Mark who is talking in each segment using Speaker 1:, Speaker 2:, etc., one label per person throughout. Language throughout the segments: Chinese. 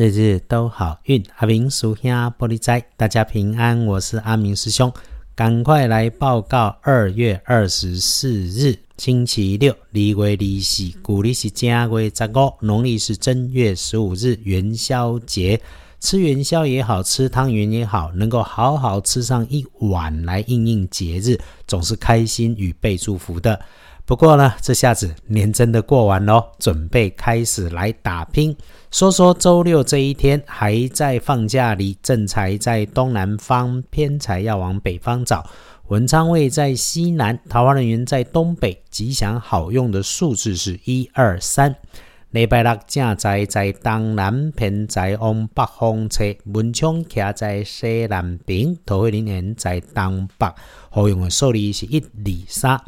Speaker 1: 日日都好运。阿明属下玻璃斋，大家平安。我是阿明师兄，赶快来报告。二月二十四日，星期六，离月离喜，古历是正月十五，农历是正月十五日，元宵节。吃元宵也好吃汤圆也好，能够好好吃上一碗来应应节日，总是开心与被祝福的。不过呢，这下子年真的过完喽，准备开始来打拼。说说周六这一天还在放假里，正财在东南方，偏财要往北方找。文昌位在西南，桃花人员在东北，吉祥好用的数字是一二三。礼拜六正财在东南，偏财往北方车。文昌徛在西南边，桃花人员在东北，好用的数字是一二三。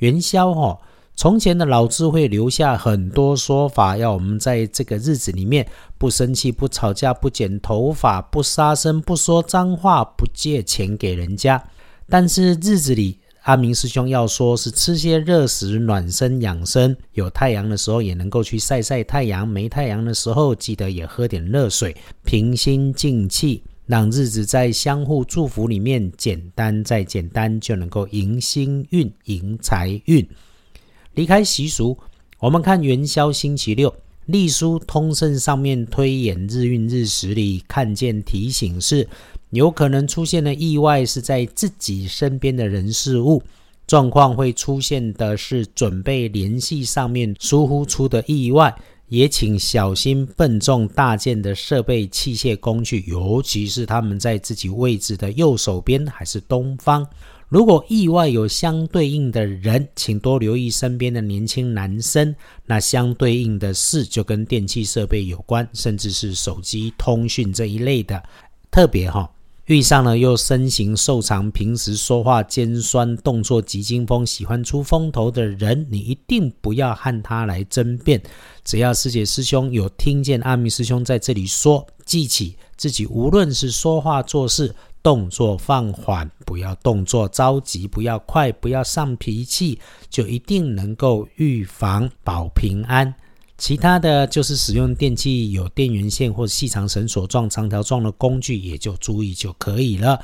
Speaker 1: 元宵哦。从前的老智慧留下很多说法，要我们在这个日子里面不生气、不吵架、不剪头发、不杀生、不说脏话、不借钱给人家。但是日子里，阿明师兄要说是吃些热食暖身养生，有太阳的时候也能够去晒晒太阳，没太阳的时候记得也喝点热水，平心静气，让日子在相互祝福里面简单再简单，就能够迎新运、迎财运。离开习俗，我们看元宵星期六历书通胜上面推演日运日时里看见提醒是，有可能出现的意外是在自己身边的人事物状况会出现的是准备联系上面疏忽出的意外，也请小心笨重大件的设备器械工具，尤其是他们在自己位置的右手边还是东方。如果意外有相对应的人，请多留意身边的年轻男生。那相对应的事就跟电器设备有关，甚至是手机通讯这一类的。特别哈，遇上了又身形瘦长、平时说话尖酸、动作急惊风、喜欢出风头的人，你一定不要和他来争辩。只要师姐师兄有听见阿弥师兄在这里说，记起自己无论是说话做事。动作放缓，不要动作着急，不要快，不要上脾气，就一定能够预防保平安。其他的就是使用电器有电源线或细长绳索状、长条状的工具，也就注意就可以了。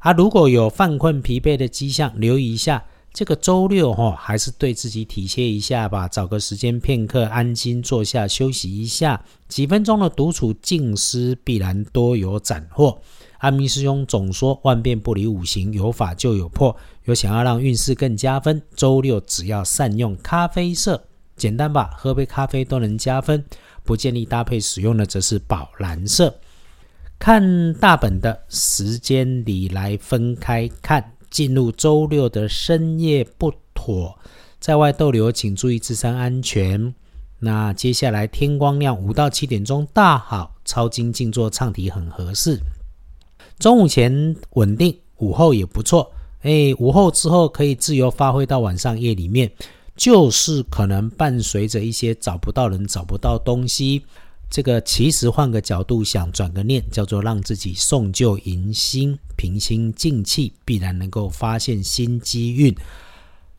Speaker 1: 啊，如果有犯困疲惫的迹象，留意一下。这个周六哈，还是对自己体贴一下吧，找个时间片刻安心坐下休息一下，几分钟的独处静思，必然多有斩获。阿弥师兄总说万变不离五行，有法就有破。有想要让运势更加分，周六只要善用咖啡色，简单吧，喝杯咖啡都能加分。不建议搭配使用的则是宝蓝色。看大本的时间里来分开看，进入周六的深夜不妥，在外逗留请注意自身安全。那接下来天光亮五到七点钟大好，抄经静坐唱题很合适。中午前稳定，午后也不错。哎，午后之后可以自由发挥到晚上夜里面，就是可能伴随着一些找不到人、找不到东西。这个其实换个角度想，转个念，叫做让自己送旧迎新，平心静气，必然能够发现新机运。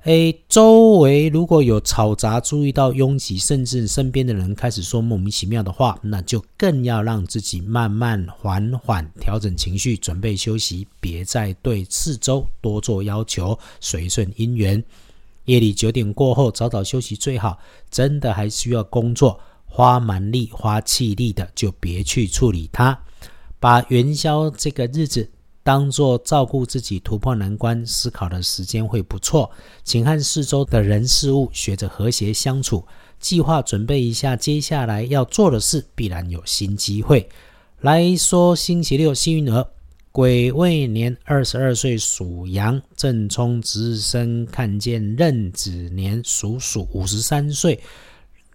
Speaker 1: 诶，周围如果有嘈杂，注意到拥挤，甚至身边的人开始说莫名其妙的话，那就更要让自己慢慢缓缓调整情绪，准备休息，别再对四周多做要求，随顺因缘。夜里九点过后早早休息最好。真的还需要工作，花蛮力、花气力的，就别去处理它。把元宵这个日子。当做照顾自己、突破难关、思考的时间会不错，请和四周的人事物学着和谐相处，计划准备一下接下来要做的事，必然有新机会。来说星期六幸运儿，癸未年二十二岁属羊，正冲值日生看见壬子年属鼠五十三岁，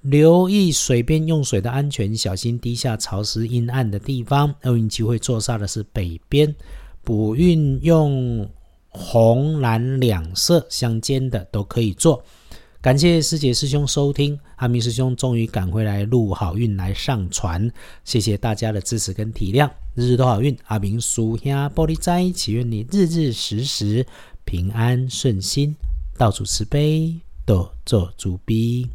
Speaker 1: 留意水边用水的安全，小心低下潮湿阴暗的地方。厄运机会坐煞的是北边。补运用红蓝两色相间的都可以做。感谢师姐师兄收听，阿明师兄终于赶回来录好运来上传，谢谢大家的支持跟体谅，日日都好运。阿明叔兄玻璃斋，祈愿你日日时时平安顺心，到处慈悲，多做主逼。